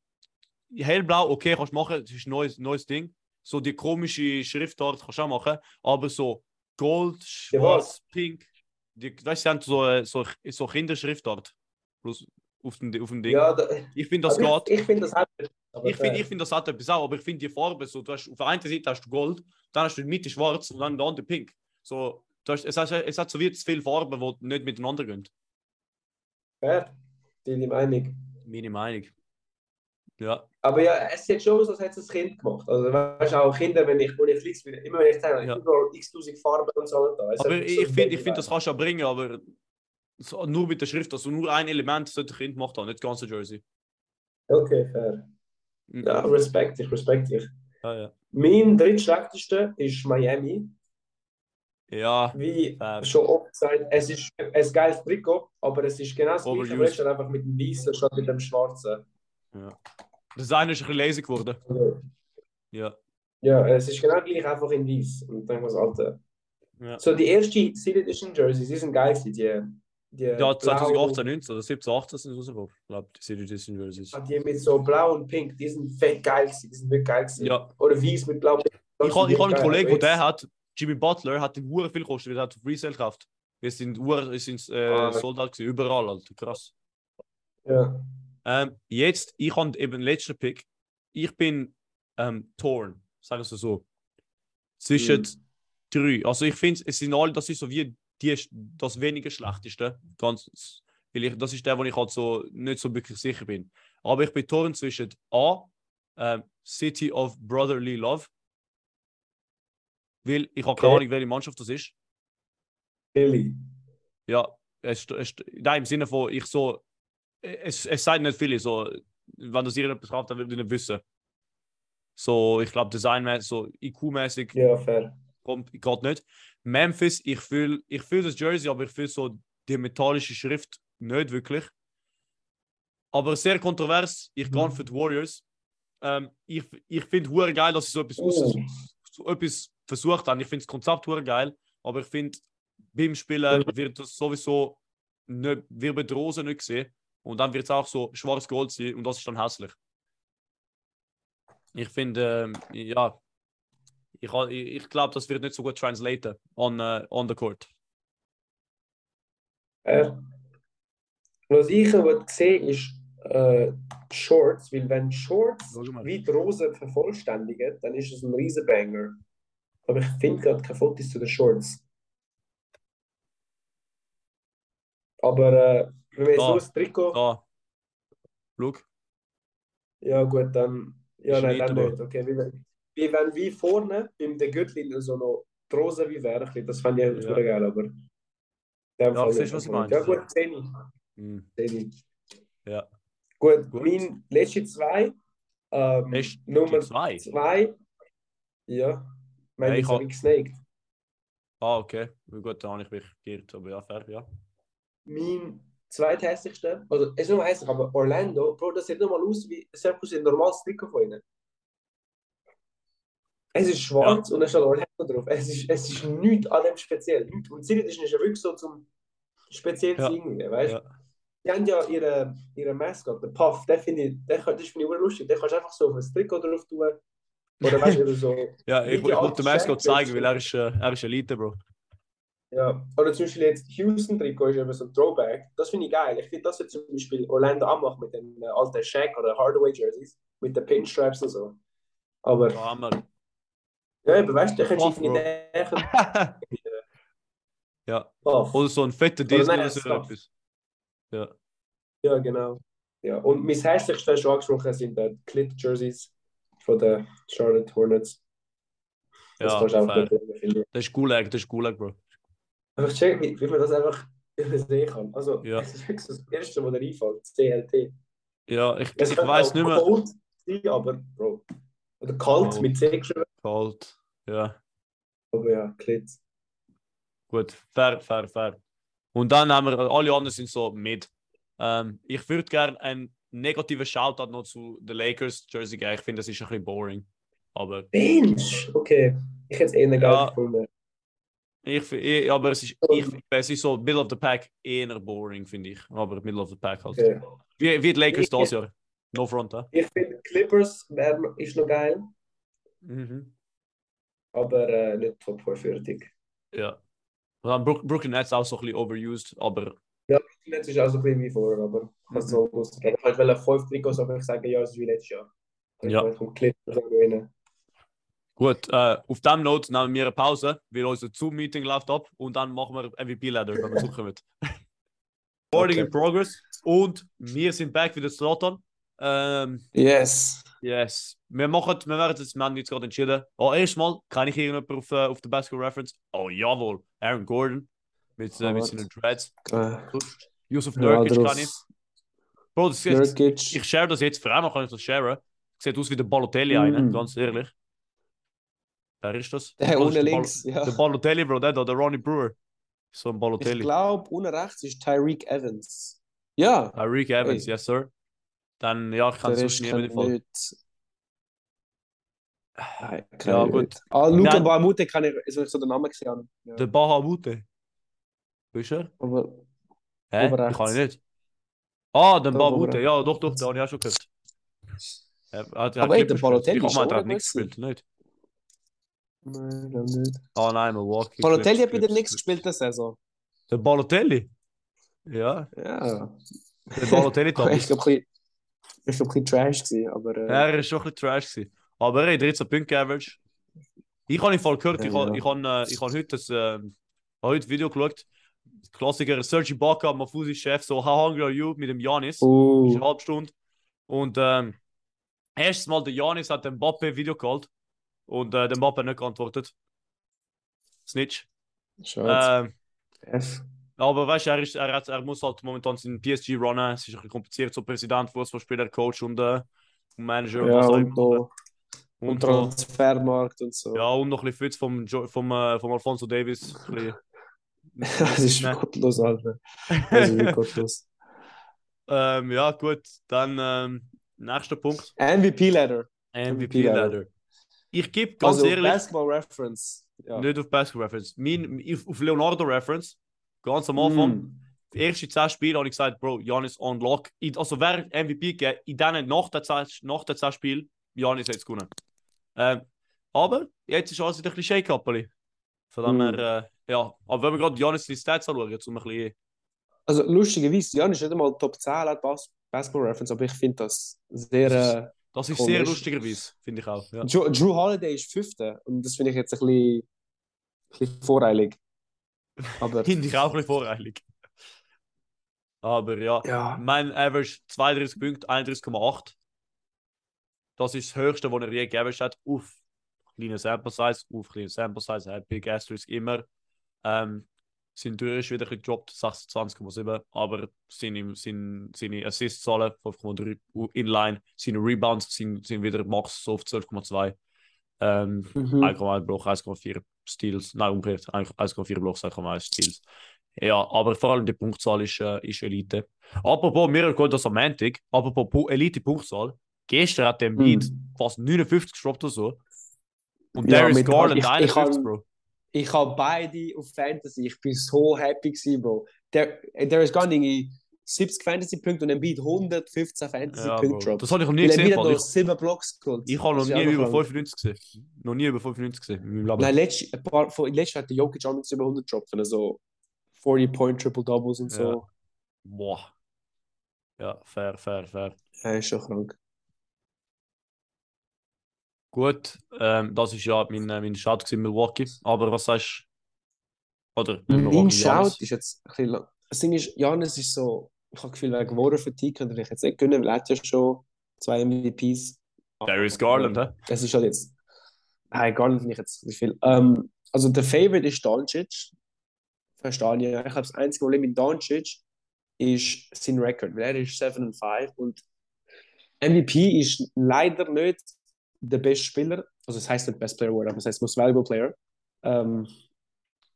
hellblau, okay, kannst du machen, das ist ein neues, neues Ding. So die komische Schriftart kannst du auch machen, aber so Gold, Ja, Schwarz, Pink, die, weißt du, so, äh, so, so Kinderschriftart. Plus auf dem, auf dem Ding. Ja, da, Ich finde, das aber geht. ich, ich finde das halt. aber Ich finde, ich find, das hat etwas auch, aber ich finde die Farbe so, du hast, auf der einen Seite hast du Gold, dann hast du in der Mitte schwarz und dann der anderen pink. So, du hast, es, hat, es hat so wie zu viele Farben, die nicht miteinander gehen. fair. Bin ich Meinung. Meine Meinung. Ja. Aber ja, es sieht schon aus, als hätte es ein Kind gemacht. Also, weißt du, auch Kinder, wenn ich, wo ich fliege, bin, immer wenn ich zeige, Ja. überall x-tausend Farben und so. Da. Es Aber ich, so ich finde, ich find, das kannst du auch bringen, aber so, nur mit der Schrift, also nur ein Element sollte ein Kind gemacht haben, nicht das ganze Jersey. Okay, fair. Mhm. Ja, respekt dich, respekt dich. ja, ja. Mein drittschlechteste ist Miami. Ja. Wie Fair. schon oft gesagt, es ist ein geiles Trikot, aber es ist genau das gleiche, aber es ist einfach mit dem Weißen statt mit dem Schwarzen. Das eine ist ein bisschen lazy geworden. Ja. ja, es ist genau gleich, einfach in Weiß. Und dann was Alter. Ja. So, die erste City Edition Jerseys, die sind geil, die, die, Ja, blau- 2018, 19 oder 17, 18 sind rausgekommen. Ich glaube, die City Edition Jerseys. Ah, Die mit so blau und pink, die sind fett geil die sind wirklich geil. Ja. Oder weiß mit blau und pink. das Ich habe ich einen Kollegen, der hat, Jimmy Butler, hat den Uhr viel gekostet, weil er hat auf Resale gekauft. Wir sind Uhr, sind äh, Ah. Soldat gewesen, überall, Alter, krass. Ja. Ähm, jetzt, ich habe eben den letzten Pick. Ich bin ähm, torn, sagen wir so. Zwischen mhm. drei. Also ich finde, es sind alle, das ist so wie die, das weniger schlechteste. Ganz, ich, das ist der, wo ich halt so nicht so wirklich sicher bin. Aber ich bin torn zwischen A, ähm, City of Brotherly Love. Weil ich habe keine Ahnung, welche Mannschaft das ist. Philly. Ja, es, es, nein, im Sinne von, ich so, es, es sagt nicht viele, so, wenn das irgendetwas kauft, dann würde ich nicht wissen. So, ich glaube, Design, so IQ-mäßig. Ja, fair. Kommt, geht nicht. Memphis, ich fühle ich fühl das Jersey, aber ich fühle so die metallische Schrift nicht wirklich. Aber sehr kontrovers, ich gehe mhm. für die Warriors. Ähm, ich ich finde es geil, dass sie so etwas, oh. so etwas versucht haben. Ich finde das Konzept geil, aber ich finde, beim Spielen wird das sowieso nicht, mit Rosen nicht gesehen. Und dann wird es auch so schwarz-gold sein und das ist dann hässlich. Ich finde, ähm, ja, ich, ich glaube, das wird nicht so gut translaten on, uh, on the court. Äh, was ich aber sehe, ist äh, Shorts, weil wenn Shorts wie die Rose vervollständigen, dann ist es ein Riesenbanger. Aber ich finde gerade keine Fotos zu den Shorts. Aber äh, wenn wir jetzt nur das Trikot. Da. Schau. Ja, gut, dann. Ja, Ist nein, nicht, dann nicht. Okay, wie, wie wenn wie vorne beim der Gürtel so noch die Rose wie wäre, das fände ich Ja. ja. geil, aber. Ja, Fall siehst was ich meine? Ja, gut, 10. Hm. 10. Ja. Gut, Gut. mein letzte zwei. Ähm? Nummer zwei? zwei. Ja. Mein Ja, ich ich hab- habe gesnaked. Ah, okay. Gut, da habe ich mich geirrt, aber ja, fair, ja. Mein zweithässlichste, also es ist nur hässlich, aber Orlando, Bro, das sieht nur mal aus wie wie ein normales Trikot von ihnen. Es ist schwarz und es steht Orlando drauf. Es ist, es ist nichts an dem speziell. Nichts. Und Zirit ist nicht wirklich so zum speziell Ja. irgendwie, weißt du? Ja. Die haben ja ihre, ihre Mascot, den Puff, den finde ich, den, das finde ich lustig. Den kannst du einfach so auf ein Trikot drauf tun. Oder weißt du, oder so. Ja, ich, ich wollte dem Mascot alten zeigen, weil er ist, äh, er ist Elite, Bro. Ja, oder zum Beispiel jetzt Houston-Trikot ist eben so ein Throwback. Das finde ich geil. Ich finde, das wird zum Beispiel Orlando auch machen mit den äh, alten Shaq oder Hardaway-Jerseys, mit den Pinstripes und so. Aber haben wir. ja, aber weißt du, da kannst du näher. ja. Puff. Oder so ein fetter Disney oder so etwas. Ja. Ja, genau. Ja, und mein hässlichste schon angesprochen sind die Clit-Jerseys von den Charlotte Hornets. Das Ja, nicht. Das ist Gulag, das ist Gulag, Bro. Aber ich check, wie, wie man das einfach sehen kann. Also, Ja. es ist wirklich das Erste, was dir einfällt, CLT. Ja, ich, Es ich weiß nicht mehr. Cold sein, aber Bro. Oder kalt mit C geschrieben. Kalt. Ja, Aber ja, Klit. gut. Fair, fair, fair. Und dann haben wir, alle anderen sind so mit. Ähm, ich würde gerne einen negativen Shoutout noch zu den Lakers Jersey geben. Ich finde, das ist ein bisschen boring. Aber Bench! Okay. Ich hätte es eher geil Ja. gefunden. ich, ich, aber es ist, ich, es ist so Middle of the Pack eher boring, finde ich. Aber Middle of the Pack halt. Okay. Wie, wie die Lakers Ich- das Jahr. No front, hè? Ich finde Clippers wär, ist noch geil, Mhm. aber äh, nicht Top 45. Ja. Und dann Brook, Brooklyn Nets auch so ein bisschen overused, aber Jetzt ist auch so ein bisschen wie vorher, aber ich habe es so gewusst. Ich wollte halt fünf Trikots, aber ich sage ja, es ist wie letztes Jahr. Ja. Ich gewinnen. gut. Äh, auf dem Note nehmen wir eine Pause, weil unser Zoom-Meeting läuft ab und dann machen wir MVP-Ladder, wenn wir suchen wird. Okay. in progress und wir sind back für den Slotton. Ähm, Yes. yes. Wir machen, wir werden jetzt, wir haben jetzt gerade entschieden. Oh, erstmal kann ich irgendjemand auf, äh, auf der Basketball Reference. Oh, jawohl. Aaron Gordon mit, äh, mit seinen Dreads. Äh, Yusuf ja, Nurkic draus- kann ich. Bro, das ist, Nurkic. ich share das jetzt, vor allem kann ich das sharen. Sieht aus wie der Balotelli Mm. ganz ehrlich. Wer ist das? Der das ohne links, Bal- ja. Der Balotelli, Bro, der da, der Ronnie Brewer. So ein Ich Balotelli. glaube, ohne rechts ist Tyreek Evans. Ja, Tyreek Evans, Hey. yes, sir. Dann, ja, ich kann es ist sonst niemand kann Fall. nicht. Nein, Ja, ich gut. nicht. Ah, Luca Nein. Bahamute kann ich, also ich so den Namen gesehen. Ja. Der Bahamute. Bist du? Aber Hä? Ober Ich ihn nicht. Ah, den ober Ja, doch, doch, den habe ich auch schon gehört. Er hat, er Aber ey, der Balotelli. Ich ist hat nichts gewesen. gespielt, nicht? nein, glaub nicht. Ah, nein, Milwaukee. Balotelli hat Knicks Clips. gespielt diese Saison. Der Balotelli? Ja, Ja. der Balotelli ich glaube, ein bisschen, ich glaub, ein bisschen Trash gewesen, aber äh, Ja, er war schon ein bisschen trash. Gewesen. Aber er hat 13 Punkte average. Ich habe ihn voll gehört, ich Ja, habe ja. ich hab, äh, ich hab heute das äh, heute ein Video geschaut. Klassiker Sergi Baka, Mafusi Chef, so How hungry are you mit dem Janis. ist eine Oh, halbe Stunde. Und ähm, erstes Mal der Janis hat den Mbappe Video geholt und äh, der Mbappe hat nicht geantwortet. Snitch. schade. Ähm, aber weißt du, er, ist, er, hat, er muss halt momentan seinen PSG runnen. Es ist ein bisschen kompliziert, so Präsident, Fußballspieler, Coach und, äh, und Manager Ja, was auch und, immer. da, Und, und. Transfermarkt und so. Ja, und noch ein bisschen Fitz vom, jo vom, äh, vom Alfonso Davis. Ein bisschen- das ist gottlos, Alter. Das ist wirklich gottlos. ähm, ja, gut. Dann ähm, nächster Punkt. MVP-Ladder. MVP Ladder. Ladder. Ich gebe ganz Also, ehrlich Basketball Reference. Ja. nicht auf Basketball Reference. Mein, auf- auf Leonardo Reference. Ganz am Anfang. Mm. Die ersten 10 Spiele habe ich gesagt, Bro, Janis on lock. Also wer MVP gegeben, in denen nach den 10, nach den 10 Spielen, Janis hat es gewonnen. Ähm, aber jetzt ist alles wieder ein bisschen shake-up. Von dem Mhm. her, äh, ja. Aber wenn wir gerade Janis die Stats anschauen, um ein bisschen. Also, lustigerweise, Jan ist nicht einmal Top 10 laut Bas Basketball Reference, aber ich finde das sehr. Äh, Das ist Komisch. sehr lustigerweise, finde ich auch. Ja. Drew, Drew Holiday ist Fünfter und das finde ich jetzt ein bisschen, ein bisschen voreilig. Aber Finde ich auch ein bisschen voreilig. Aber ja, ja, mein Average 32 Punkte, 31,8. Das ist das Höchste, was er je geaveraged hat. Auf kleine Sample Size, auf kleine Sample Size, hat Big Asterisk immer. Ähm, sein Tür ist wieder gedroppt, 26,7. Aber seine, seine, seine Assist-Zahlen 5,3 inline. Seine Rebounds sind, sind wieder max so auf 12,2. Ähm, mhm. 1,1 Block, 1,4 Steals. Nein, umgekehrt. eigentlich 1,4 Blocks, 1,1 Steals. Ja, aber vor allem die Punktzahl ist, äh, ist Elite. Apropos, mir geht das Montag. Apropos Pu- Elite-Punktzahl. Gestern hat der Beat Mhm. fast 59 gestoppt oder so. Und Ja, Darius Garland ich- ich 51, kann- Bro. ich habe beide auf Fantasy. Ich bin so happy gewesen, Bro. Der, der ist gar nicht 70 Fantasy-Punkte und Embiid 115 Ja, Fantasy-Punkte droppt. Das habe ich noch nie Weil er gesehen. Fall. durch Ich, 7 Blocks geholt. ich habe noch nie über krank. 95 gesehen. Noch nie über 95 gesehen in meinem Leben. Nein, ein paar, letztes Jahr hat der Jokic auch über 100 gedroppt, wenn er so 40-Point Triple-Doubles und so. Boah. Ja, fair, fair, fair. Ja, ist schon krank. Gut, ähm, das ist ja mein, äh, mein Shout gewesen, Milwaukee. Aber was sagst du? Oder Mein Shout ist jetzt ein bisschen lang. Das Ding ist, Janis ist so, ich habe Gefühl, wegen Warrior Fatigue könnte ich jetzt nicht gönnen, weil er hat ja schon zwei MVPs. Darius Garland, hä? Das ist halt jetzt. Nein, Garland finde ich jetzt nicht viel. Ähm, also der Favorite ist Doncic. Verstehe ich. Ich glaube, das einzige Problem mit Doncic ist sein Record, weil er ist 7 und 5 und MVP ist leider nicht der beste Spieler. Also, es heißt nicht Best Player Award, aber es heißt Most Valuable Player. Ähm,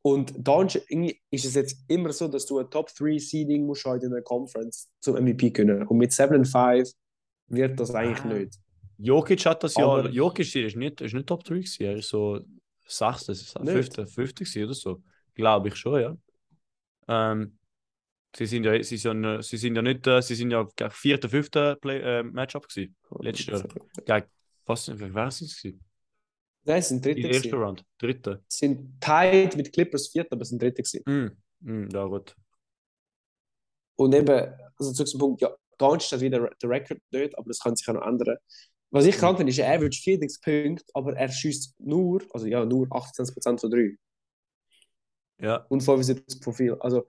und irgendwie ist es jetzt immer so, dass du ein Top 3 Seeding musst halt in einer Conference zum MVP können. Und mit 7 und 5 wird das eigentlich Ah. nicht. Jokic hat das ja. Aber- Jokic ist nicht, ist nicht Top 3 gewesen. Er ist so 6., Nicht? 5., 50 gewesen oder so. Glaube ich schon, ja. Ähm, sie sind ja, sie sind, ja- sie sind ja nicht, äh, sie sind ja gegen 4., 5. Play, äh, Matchup gewesen. Letztes Jahr. Gegen, was, gegen wer sind sie gewesen? Nein, es sind In Dritte. ersten gewesen. Round. Dritte. Sind tied mit Clippers Vierter, aber es sind Dritte. gewesen. Mm, mm, ja, gut. Und eben, also zu diesem Punkt, ja, Doncic hat wieder der Record nicht, aber das kann sich auch noch ändern. Was ich krank finde, ist, er average 40 Punkte, aber er schießt nur, also ja, nur 28% von 3 Ja. und 75 von viel. Also,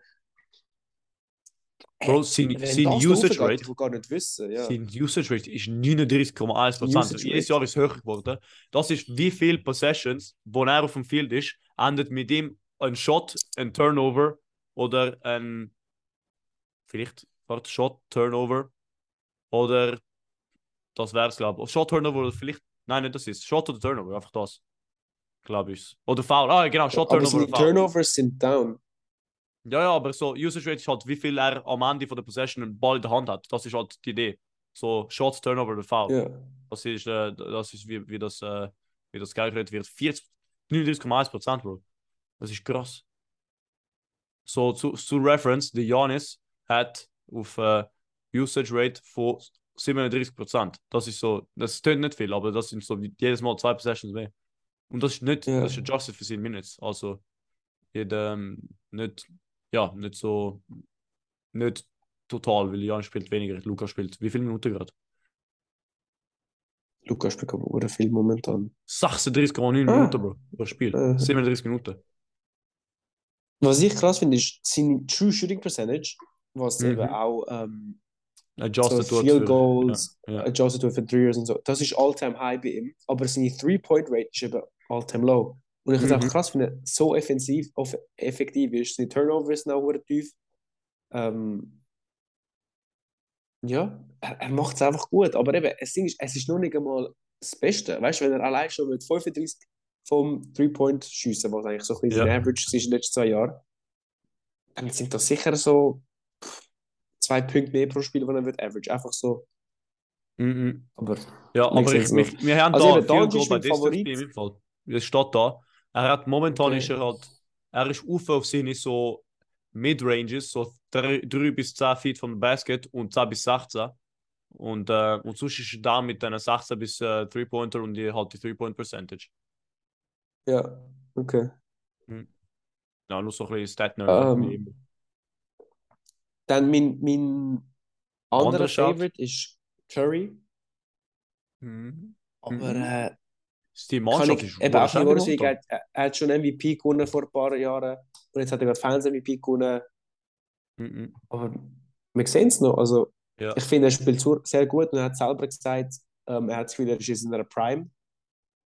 Bro, äh, sein, sein Usage Rate. Ich gar nicht wissen, ja. Sein Usage Rate ist 39,1 Prozent. Jedes. Jahr ist höher geworden. Das ist wie viele Possessions, wo er auf dem Field ist, endet mit ihm ein Shot, ein Turnover oder ein vielleicht warte, Shot, Turnover oder das wäre es, glaube ich. Shot, Turnover oder vielleicht, nein, nicht das ist. Shot oder Turnover, einfach das. Glaube ich. Oder Foul. Ah, genau, Shot, aber Turnover Foul. Turnovers sind down. Ja, ja, aber so Usage Rate ist halt, wie viel er am Ende von der Possession einen Ball in der Hand hat. Das ist halt die Idee. So Shots, Turnover oder Foul. Ja. Das ist, äh, das ist wie, wie das, äh, wie das gerechnet wird. 40, 39,1 Prozent, Bro. Das ist krass. So, zu, zu Reference, der Janis hat auf äh, Usage Rate von 37 Prozent. Das ist so, das tönt nicht viel, aber das sind so wie jedes Mal zwei Possessions mehr. Und das ist nicht, Ja. das ist adjusted für seine Minutes. Also, jeder, ähm, nicht, ja, nicht so, nicht total, weil Janis spielt weniger, Luca spielt. Wie viele Minuten gerade? Lukas spielt aber viel momentan. 36,9 Ah. Minuten, Bro, pro Spiel. Äh. 37 Minuten. Was ich krass finde, ist seine True Shooting Percentage, was Mhm. eben auch ähm, so Adjusted wird Field Goals, Ja, ja. adjusted für Three Years und so. Das ist All-Time High bei ihm. Aber seine Three-Point-Rate ist eben All-Time Low. Und ich finde es Mhm. einfach krass, finde, so offensiv, off effektiv ist. Seine Turnovers sind auch tief. Ähm, ja, er, er macht es einfach gut. Aber eben, das Ding ist, es ist noch nicht einmal das Beste. Weißt du, wenn er allein schon mit 35 vom Three-Point schiessen, was eigentlich so ein bisschen Ja. Average ist in den letzten zwei Jahren, dann sind das sicher so zwei Punkte mehr pro Spiel, wenn er wird Average. Einfach so. Mhm. Aber Ja, aber ich, mich, wir haben Also da eben, viel Favorit. Im Fall. Es steht da. Er hat momentan Okay. ist er halt, er ist auf auf seine so Mid-Ranges, so 3 bis 10 Feet vom Basket und 10 bis 16. Und, äh, und sonst ist er da mit einer 16 bis äh, 3-Pointer und die halt die 3-Point-Percentage. ja, okay. Ja, nur so ein bisschen Stat-Nerd. Ähm, wie immer. Dann mein, mein anderer? Favorite ist Curry. Mhm. Aber Mhm. äh, Ist Die Mannschaft ich ist eben auch nicht momentan. er, er hat schon MVP gewonnen vor ein paar Jahren. Und jetzt hat er gerade Fans MVP gewonnen. Mhm. Aber wir sehen es noch. Also, Ja. ich finde, er spielt sehr gut und er hat selber gesagt, ähm, er hat das Gefühl, er ist in einer Prime.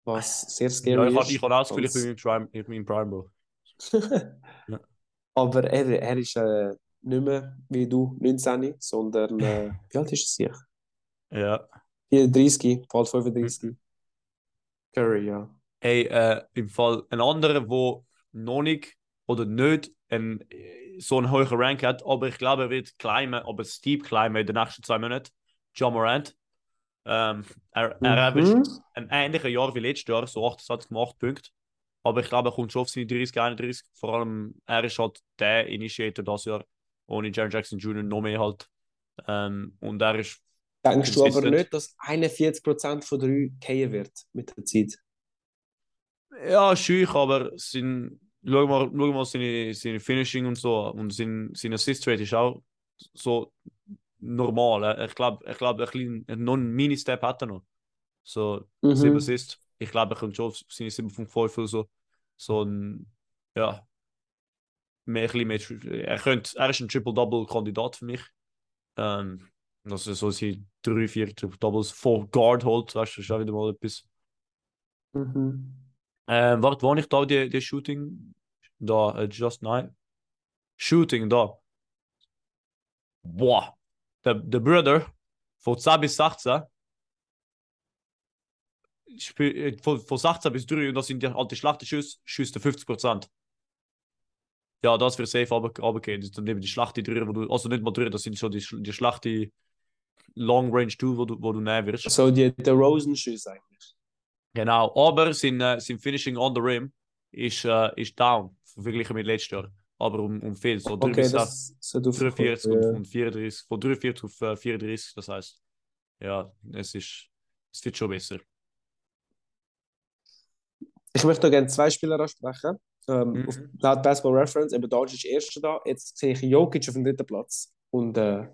Was sehr Ja, scary ich habe ist. ich hab auch das Gefühl, ich bin im Prime, ich bin im Prime, Bro. Ja. Aber er, er ist äh, nicht mehr wie du, 19, sondern äh, wie alt ist er? Ja. 34, bald 35. Curry, ja. Hey, äh, im Fall ein anderer, wo noch nicht oder nicht ein, äh, so einen hohen Rank hat, aber ich glaube, er wird climben, aber steep climben in den nächsten zwei Monaten. John Morant. Ähm, er er Mhm. ein ähnliches Jahr wie letztes Jahr, so 28,8 Punkte. Aber ich glaube, er kommt schon auf seine 30, 31. Vor allem, er ist halt der Initiator das Jahr. Ohne Jaron Jackson Jr. noch mehr halt. Ähm, und er ist Denkst du aber nicht, dass 41% von 3 gehen wird mit der Zeit? Ja, schüch, aber sein, schau mal, schau mal seine, seine Finishing und so und sein, sein Assist Rate ist auch so normal. Ich glaube, ich glaube, ein kleinen, noch einen Mini-Step hat er noch. So, Mhm. 7 Assists. Ich glaube, er kommt schon auf seine 7,5 oder so. So ein, ja, mehr, ein mehr, er, könnte, er ist ein Triple-Double-Kandidat für mich. Ähm, dass er so seine 3, 4 Triple-Doubles vor Guard holt, weißt du, ist auch wieder mal etwas. Mhm. Ähm, warte, wo ich da die, die Shooting? Da, äh, just nein. Shooting da. Boah. Der, der Bruder von 10 bis 16. Spiel, äh, von, von 16 bis 3 und das sind die alte schlechte Schüsse, schießt er 50%. Ja, das wird safe aber runtergehen. Das sind eben die schlechte 3, wo du, also nicht mal 3, das sind schon die, die schlechte Long Range 2, wo du, wo du nehmen wirst. So die, der Rosen-Schüsse eigentlich. Genau, aber sein, äh, sein Finishing on the rim ist, äh, ist down, verglichen mit letztes Jahr. Aber um, um viel, so 3 Okay, bis das sollte 43 aufkommen. und, und 34, von 43 auf äh, 34, das heißt, ja, es ist, es wird schon besser. Ich möchte noch gerne zwei Spieler ansprechen. Ähm, Mhm. auf, laut Basketball Reference, eben Doncic ist erster da. Jetzt sehe ich Jokic auf dem dritten Platz. Und äh,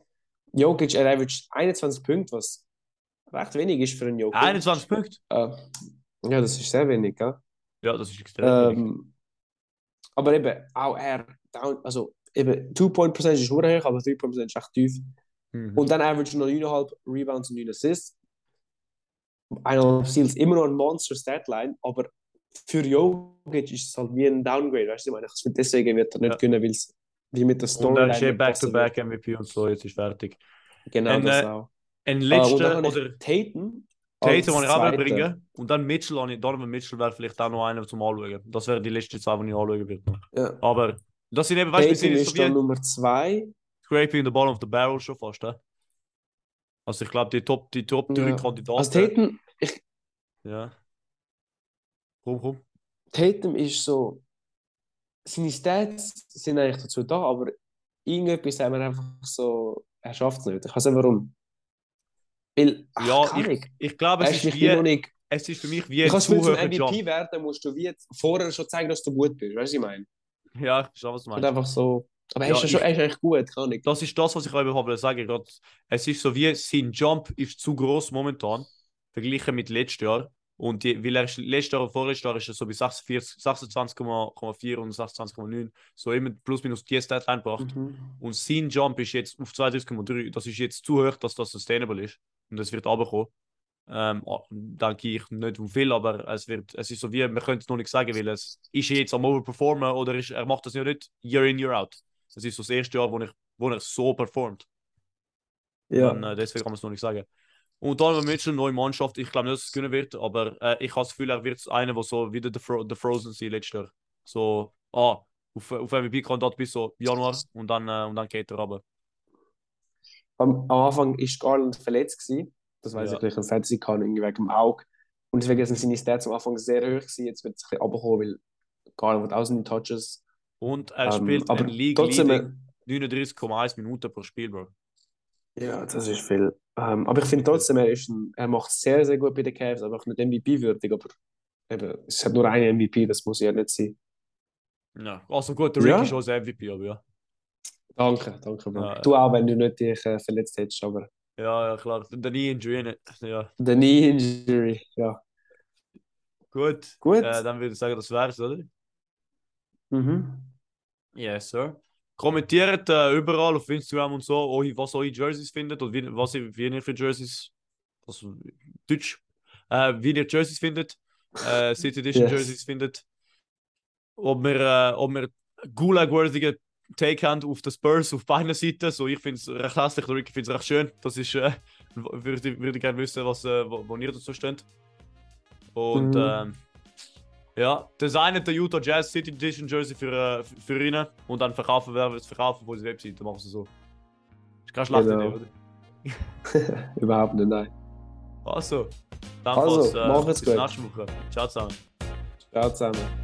Jokic, er averaged 21 Punkte, was recht wenig ist für einen Jokic. 21 Punkte? Äh, ja, das ist sehr wenig, gell? Ja, das ist extrem wenig. Ähm, aber eben, auch er, down, also eben, Two-Point-Percentage ist nur hoch, aber Three-Point-Percentage ist echt tief. Mhm. Und dann average noch 9,5 Rebounds und 9 Assists. 1,5 Steals, immer noch ein Monster-Statline, aber für Jokic ist es halt wie ein Downgrade, weißt du, ich meine, deswegen wird er nicht Ja. gewinnen, weil es wie mit der Und er Storyline ist Back-to-Back MVP und so, jetzt ist fertig. Genau, Ein, das äh, auch. Ein und letzter dann habe oder Tatum Tatum, den ich auch bringen Und dann Mitchell, ich- Donovan Mitchell wäre vielleicht auch noch einer zum Anschauen. Das wäre die letzte zwei, die ich anschauen würde. Ja. Aber das sind eben, weißt du, sind so dann wie Nummer 2. Scraping the bottom of the barrel schon fast. He? Also ich glaube, die Top, die Top 3 Ja. Kandidaten. Also Tatum, ich, Ja. Komm, komm. Tatum ist so, seine Stats sind eigentlich dazu da, aber irgendetwas haben wir einfach so, er schafft es nicht. Ich weiß nicht warum. Weil, ach, Ja, ich, Ahnung. ich glaube, Er es ist ist, vielleicht noch wie, nicht. es ist für mich wie Du ein kannst zu zum hoher MVP Jump. werden, musst du wie vorher schon zeigen, dass du gut bist. Weißt du, was ich meine? Ja, ich schau, was du Und meinst. einfach so. Aber er Ja, ist ja schon ich- er eigentlich gut, kann ich. Das ist das, was ich eben wollte sagen. Gerade, Es ist so wie, sein Jump ist zu groß momentan. verglichen mit letztes Jahr. Und die, weil er ist, letztes Jahr und vorletztes Jahr ist er so bei 26,4 und 26,9, so immer plus minus die Statline gebracht. Mhm. Und sein Jump ist jetzt auf 32,3. Das ist jetzt zu hoch, dass das sustainable ist. Und das wird runterkommen. Ähm, oh, denke ich nicht um viel, aber es, wird, es ist so wie, man könnte es noch nicht sagen, weil es ist jetzt am Overperformen oder ist, er macht das ja nicht Year in, Year out. Das ist so das erste Jahr, wo, ich, wo er so performt. Ja. Und, äh, deswegen kann man es noch nicht sagen. Und dann haben wir jetzt eine neue Mannschaft. Ich glaube nicht, dass es gewinnen wird, aber äh, ich habe das Gefühl, er wird einer, der so wieder der, Fro der Frozen sein letztes Jahr. So, ah, auf, auf MVP-Kandidat bis so Januar und dann, äh, und dann geht er runter. Am, am Anfang war Garland verletzt. Gewesen. Das weiß ja. ich nicht, im Fantasy kann, irgendwie wegen dem Auge. Und deswegen sind seine Stats am Anfang sehr hoch gewesen. Jetzt wird es ein bisschen runterkommen, weil Garland wird auch seine Touches. Und er ähm, spielt in League 39,1 Minuten pro Spiel, Bro. Ja, das ist viel. Ähm, aber ich finde trotzdem, er, ist ein, er macht sehr, sehr gut bei den Cavs, aber auch nicht MVP-würdig. Aber eben, es hat nur einen MVP, das muss ja nicht sein. Ja, also gut, der Rick ja. ist auch MVP, aber ja. Danke, danke, Mann. Ja, du auch, wenn du nicht dich äh, verletzt hättest, aber. Ja, ja, klar. Der Knee Injury nicht. Ja. Der Knee Injury, ja. Gut. Gut. Äh, dann würde ich sagen, das wär's, oder? Mhm. Yes, sir. Kommentiert äh, überall auf Instagram und so, was eure Jerseys findet und wie, was ihr, wie ihr für Jerseys, also Deutsch, äh, wie ihr Jerseys findet, äh, City Edition yes. Jerseys findet. Ob wir, äh, ob wir Gulag-worthy Take haben auf den Spurs auf beiden Seiten. So, ich finde es recht hässlich, der Ricky findet es recht schön. Das ist, äh, würde, würde gerne wissen, was, äh, wo, wo ihr dazu steht. Und mhm. ähm, ja, designen der Utah Jazz City Edition Jersey für, äh, für ihn und dann verkaufen wir es verkaufen von der Webseite. Machen sie so. Ist keine schlechte genau. Idee, oder? Überhaupt nicht, nein. Also, dann also, äh, bis nächste Woche. Ciao zusammen. Ciao zusammen.